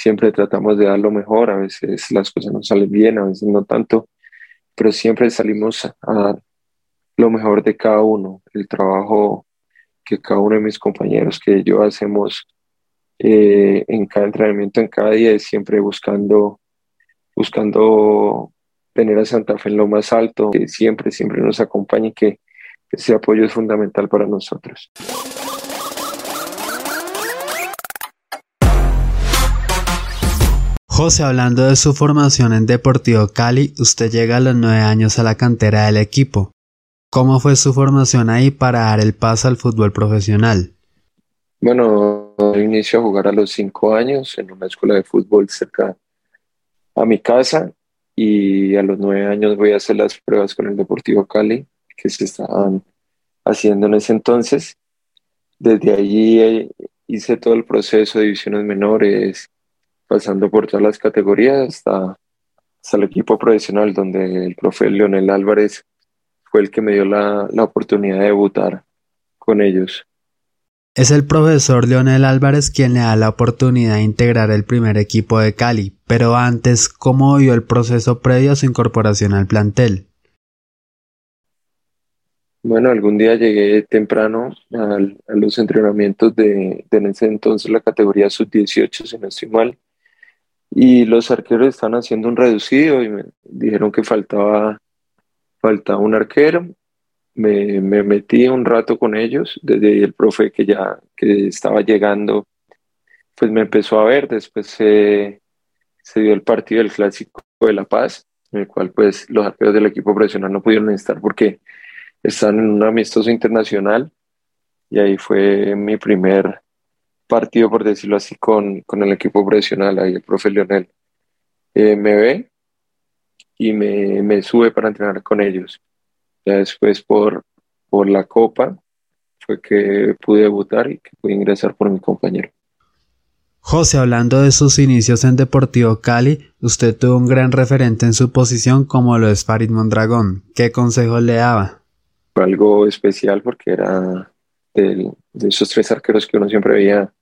siempre tratamos de dar lo mejor, a veces las cosas no salen bien, a veces no tanto, pero siempre salimos a dar lo mejor de cada uno, el trabajo que cada uno de mis compañeros que yo hacemos eh, en cada entrenamiento, en cada día, es siempre buscando, buscando tener a Santa Fe en lo más alto, que siempre, siempre nos acompañe que ese apoyo es fundamental para nosotros. José, hablando de su formación en Deportivo Cali, usted llega a los nueve años a la cantera del equipo. ¿Cómo fue su formación ahí para dar el paso al fútbol profesional? Bueno, inicio a jugar a los cinco años en una escuela de fútbol cerca a mi casa y a los nueve años voy a hacer las pruebas con el Deportivo Cali que se estaban haciendo en ese entonces. Desde allí eh, hice todo el proceso de divisiones menores, pasando por todas las categorías hasta, hasta el equipo profesional, donde el profe Leonel Álvarez fue el que me dio la, la oportunidad de debutar con ellos. Es el profesor Leonel Álvarez quien le da la oportunidad de integrar el primer equipo de Cali, pero antes, ¿cómo vio el proceso previo a su incorporación al plantel? Bueno, algún día llegué temprano a los entrenamientos de, de en ese entonces la categoría sub-18, si no estoy mal, y los arqueros están haciendo un reducido y me dijeron que faltaba, faltaba un arquero. Me, me metí un rato con ellos, desde el profe que ya que estaba llegando, pues me empezó a ver, después se, se dio el partido del Clásico de La Paz, en el cual pues los arqueros del equipo profesional no pudieron estar porque están en un amistoso internacional y ahí fue mi primer partido, por decirlo así, con, con el equipo profesional, ahí el profe Leonel, eh, me ve y me, me, sube para entrenar con ellos. Ya después por, por la copa fue que pude debutar y que pude ingresar por mi compañero. José, hablando de sus inicios en Deportivo Cali, usted tuvo un gran referente en su posición como lo es Farid Mondragón. ¿Qué consejo le daba? Fue algo especial porque era de esos tres arqueros que uno siempre veía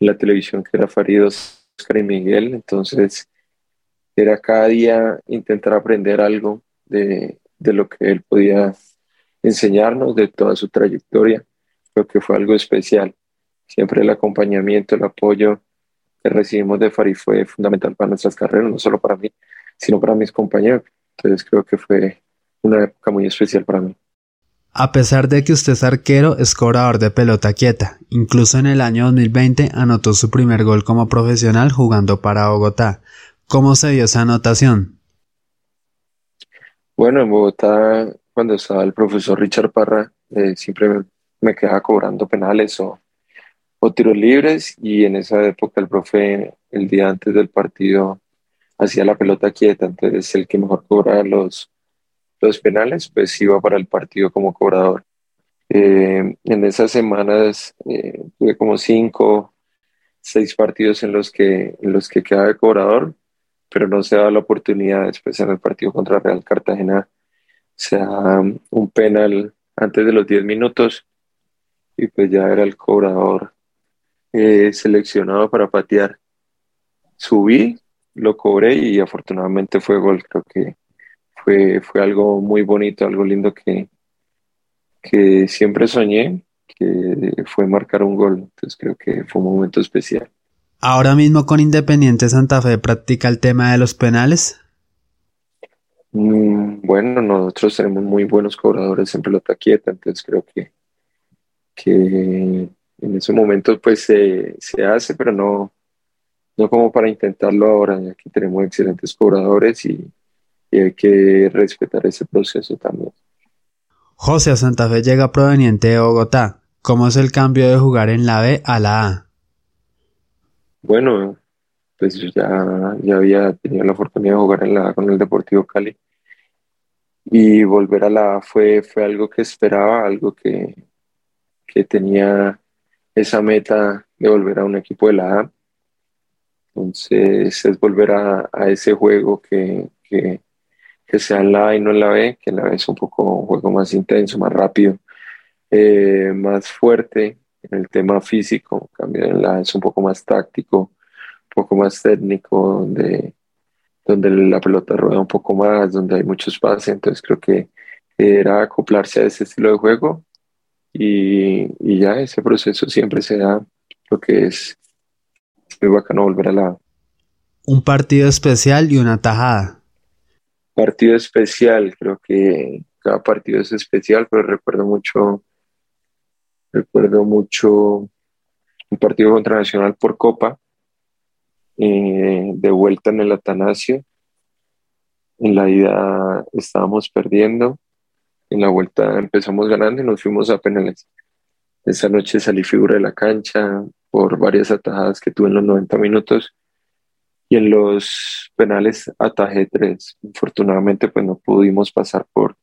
la televisión, que era Farid, Oscar y Miguel. Entonces, era cada día intentar aprender algo de, de lo que él podía enseñarnos, de toda su trayectoria. Creo que fue algo especial. Siempre el acompañamiento, el apoyo que recibimos de Farid fue fundamental para nuestras carreras, no solo para mí, sino para mis compañeros. Entonces creo que fue una época muy especial para mí. A pesar de que usted es arquero, es cobrador de pelota quieta. Incluso en el año 2020 anotó su primer gol como profesional jugando para Bogotá. ¿Cómo se dio esa anotación? Bueno, en Bogotá, cuando estaba el profesor Richard Parra, eh, siempre me, quedaba cobrando penales o, o tiros libres y en esa época el profe, el día antes del partido, hacía la pelota quieta, entonces el que mejor cobraba los, los penales, pues iba para el partido como cobrador. Eh, en esas semanas eh, tuve como cinco, seis partidos en los que, en los que quedaba de cobrador, pero no se daba la oportunidad después en el partido contra Real Cartagena. Se da un penal antes de los 10 minutos y pues ya era el cobrador eh, seleccionado para patear. Subí, lo cobré y afortunadamente fue gol. Creo que fue, fue algo muy bonito, algo lindo que, que siempre soñé, que fue marcar un gol. Entonces creo que fue un momento especial. Ahora mismo con Independiente Santa Fe practica el tema de los penales. Mm, bueno, nosotros tenemos muy buenos cobradores en pelota quieta, entonces creo que, que en ese momento pues se, se hace, pero no, no como para intentarlo ahora. Aquí tenemos excelentes cobradores y, y hay que respetar ese proceso también. José Santa Fe llega proveniente de Bogotá. ¿Cómo es el cambio de jugar en la B a la A? Bueno, pues ya, ya había tenido la oportunidad de jugar en la A con el Deportivo Cali. Y volver a la A fue, fue algo que esperaba, algo que, que tenía esa meta de volver a un equipo de la A. Entonces es volver a, a ese juego que, que, que sea en la A y no en la B, que en la B es un poco un juego más intenso, más rápido, eh, más fuerte en el tema físico, cambio en la A es un poco más táctico, un poco más técnico, donde, donde la pelota rueda un poco más, donde hay mucho espacio, entonces creo que era acoplarse a ese estilo de juego y, y ya ese proceso siempre se da, lo que es muy bacano volver a la... Un partido especial y una tajada. Partido especial, creo que cada partido es especial, pero recuerdo mucho, recuerdo mucho un partido contra Nacional por Copa, eh, de vuelta en el Atanasio. En la ida estábamos perdiendo, en la vuelta empezamos ganando y nos fuimos a penales. Esa noche salí figura de la cancha por varias atajadas que tuve en los 90 minutos y en los penales atajé tres. Infortunadamente pues no pudimos pasar por,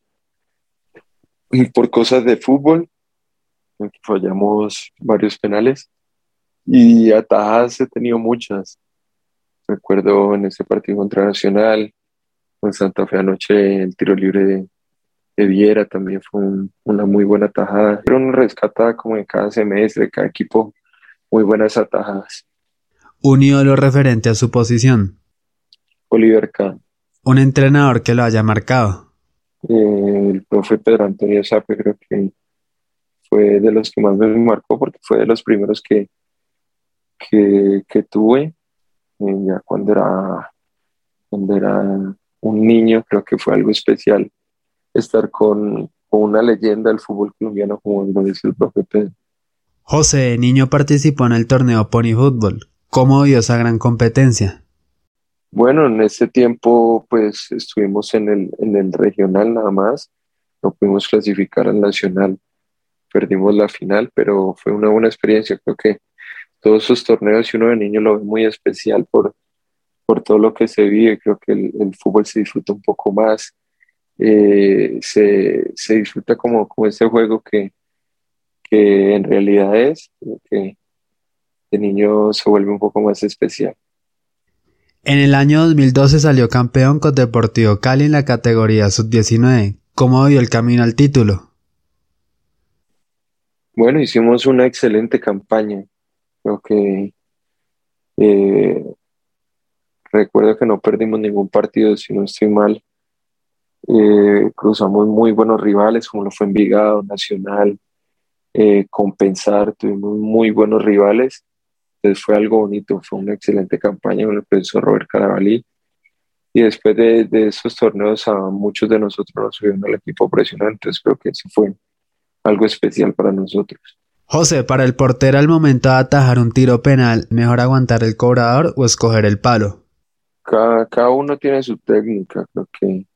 por cosas de fútbol, fallamos varios penales y atajadas he tenido muchas. Recuerdo en ese partido contra Nacional, con Santa Fe anoche el tiro libre de, Viera también fue una muy buena tajada. Pero uno rescata como en cada semestre, cada equipo, muy buenas atajadas. Un ídolo referente a su posición. Oliver Kahn. Un entrenador que lo haya marcado. Eh, el profe Pedro Antonio Sape creo que fue de los que más me marcó porque fue de los primeros que, que, que tuve eh, ya cuando era, cuando era un niño, creo que fue algo especial estar con, una leyenda del fútbol colombiano como lo dice el profe Pedro. José, niño participó en el torneo Pony Fútbol. ¿Cómo vio esa gran competencia? Bueno, en ese tiempo pues estuvimos en el, en el regional nada más, no pudimos clasificar al nacional, perdimos la final, pero fue una buena experiencia, creo que todos esos torneos y uno de niño lo ve muy especial por, por todo lo que se vive. Creo que el, fútbol se disfruta un poco más, eh, se, se, disfruta como, como ese juego que, que en realidad es, que de niño se vuelve un poco más especial. En el año 2012 salió campeón con Deportivo Cali en la categoría sub-19. ¿Cómo dio el camino al título? Bueno, hicimos una excelente campaña. Creo que eh, recuerdo que no perdimos ningún partido, si no estoy mal. Eh, cruzamos muy buenos rivales, como lo fue Envigado, Nacional, eh, Compensar, tuvimos muy buenos rivales. Entonces fue algo bonito, fue una excelente campaña con el profesor Robert Carabalí. Y después de, esos torneos a muchos de nosotros nos subieron al equipo profesional, entonces creo que eso fue algo especial para nosotros. José, para el portero al momento de atajar un tiro penal, ¿mejor aguantar el cobrador o escoger el palo? Cada, uno tiene su técnica, creo que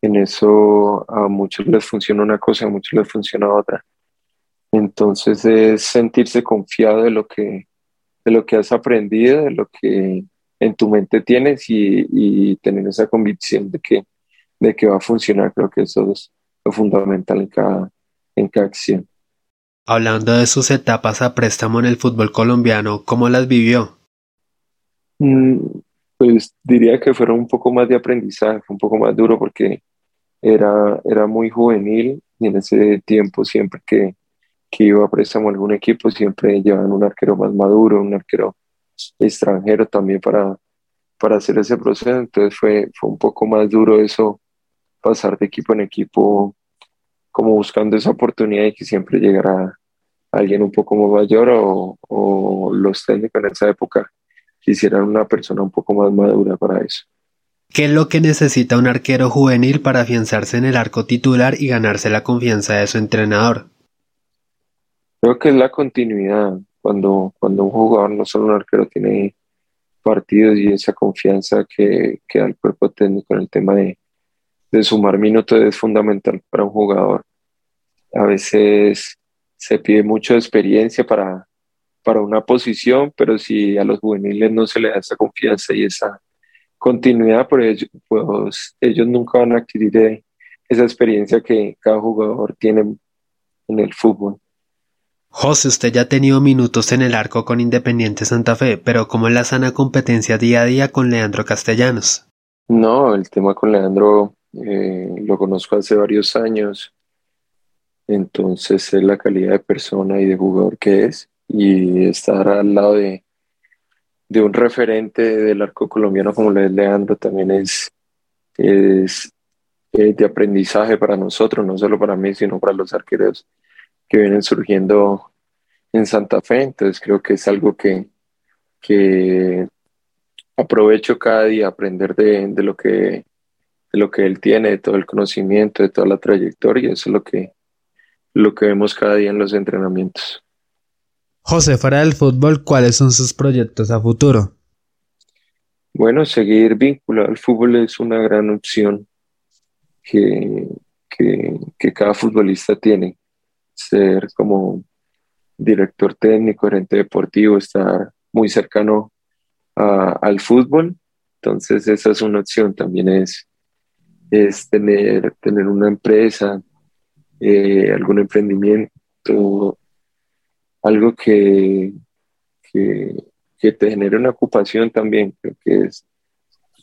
en eso a muchos les funciona una cosa, a muchos les funciona otra. Entonces es sentirse confiado de lo que, de lo que has aprendido, de lo que en tu mente tienes y, tener esa convicción de que, de que va a funcionar. Creo que eso es lo fundamental en cada, en cada acción. Hablando de sus etapas a préstamo en el fútbol colombiano, ¿cómo las vivió? Mm, pues diría que fueron un poco más de aprendizaje, un poco más duro porque era, era muy juvenil y en ese tiempo siempre que, que iba a préstamo a algún equipo siempre llevaban un arquero más maduro, un arquero extranjero también para, para hacer ese proceso, entonces fue, fue un poco más duro eso, pasar de equipo en equipo como buscando esa oportunidad y que siempre llegara alguien un poco más mayor o, los técnicos en esa época quisieran una persona un poco más madura para eso. ¿Qué es lo que necesita un arquero juvenil para afianzarse en el arco titular y ganarse la confianza de su entrenador? Creo que es la continuidad. Cuando, cuando un jugador, no solo un arquero, tiene partidos y esa confianza que, que da el cuerpo técnico en el tema de, de sumar minutos es fundamental para un jugador. A veces se pide mucha experiencia para, para una posición, pero si a los juveniles no se les da esa confianza y esa continuidad, pues, pues ellos nunca van a adquirir eh, esa experiencia que cada jugador tiene en el fútbol. José, usted ya ha tenido minutos en el arco con Independiente Santa Fe, pero ¿cómo es la sana competencia día a día con Leandro Castellanos? No, el tema con Leandro eh, lo conozco hace varios años, entonces es la calidad de persona y de jugador que es y estar al lado de, de un referente del arco colombiano como lo es Leandro también es, es eh, de aprendizaje para nosotros, no solo para mí, sino para los arqueros que vienen surgiendo en Santa Fe. Entonces creo que es algo que, que aprovecho cada día aprender de, de, lo que, de lo que él tiene, de todo el conocimiento, de toda la trayectoria. Eso es lo que, lo que vemos cada día en los entrenamientos. José, fuera del fútbol, ¿cuáles son sus proyectos a futuro? Bueno, seguir vinculado al fútbol es una gran opción que, que, que cada futbolista tiene. Ser como director técnico, gerente deportivo, estar muy cercano al fútbol. Entonces esa es una opción. También es, es tener, tener una empresa, eh, algún emprendimiento, algo que, que, te genere una ocupación también. Creo que es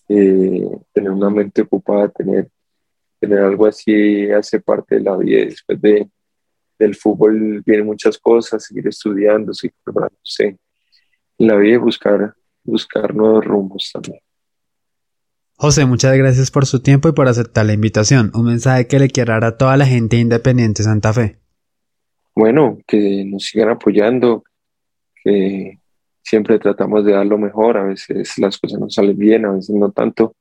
eh, tener una mente ocupada, tener, tener algo así hace parte de la vida. Después de, del fútbol vienen muchas cosas, seguir estudiando, seguir preparándose en la vida y buscar, buscar nuevos rumbos también. José, muchas gracias por su tiempo y por aceptar la invitación. Un mensaje que le quiera dar a toda la gente independiente Santa Fe. Bueno, que nos sigan apoyando, que siempre tratamos de dar lo mejor, a veces las cosas no salen bien, a veces no tanto,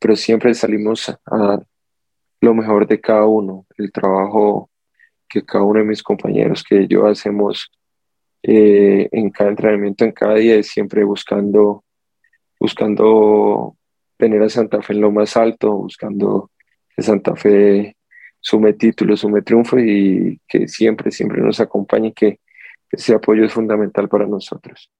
pero siempre salimos a dar lo mejor de cada uno, el trabajo que cada uno de mis compañeros que yo hacemos eh, en cada entrenamiento, en cada día, es siempre buscando, buscando tener a Santa Fe en lo más alto, buscando que Santa Fe sume títulos, sume triunfo y que siempre, siempre nos acompañe que ese apoyo es fundamental para nosotros.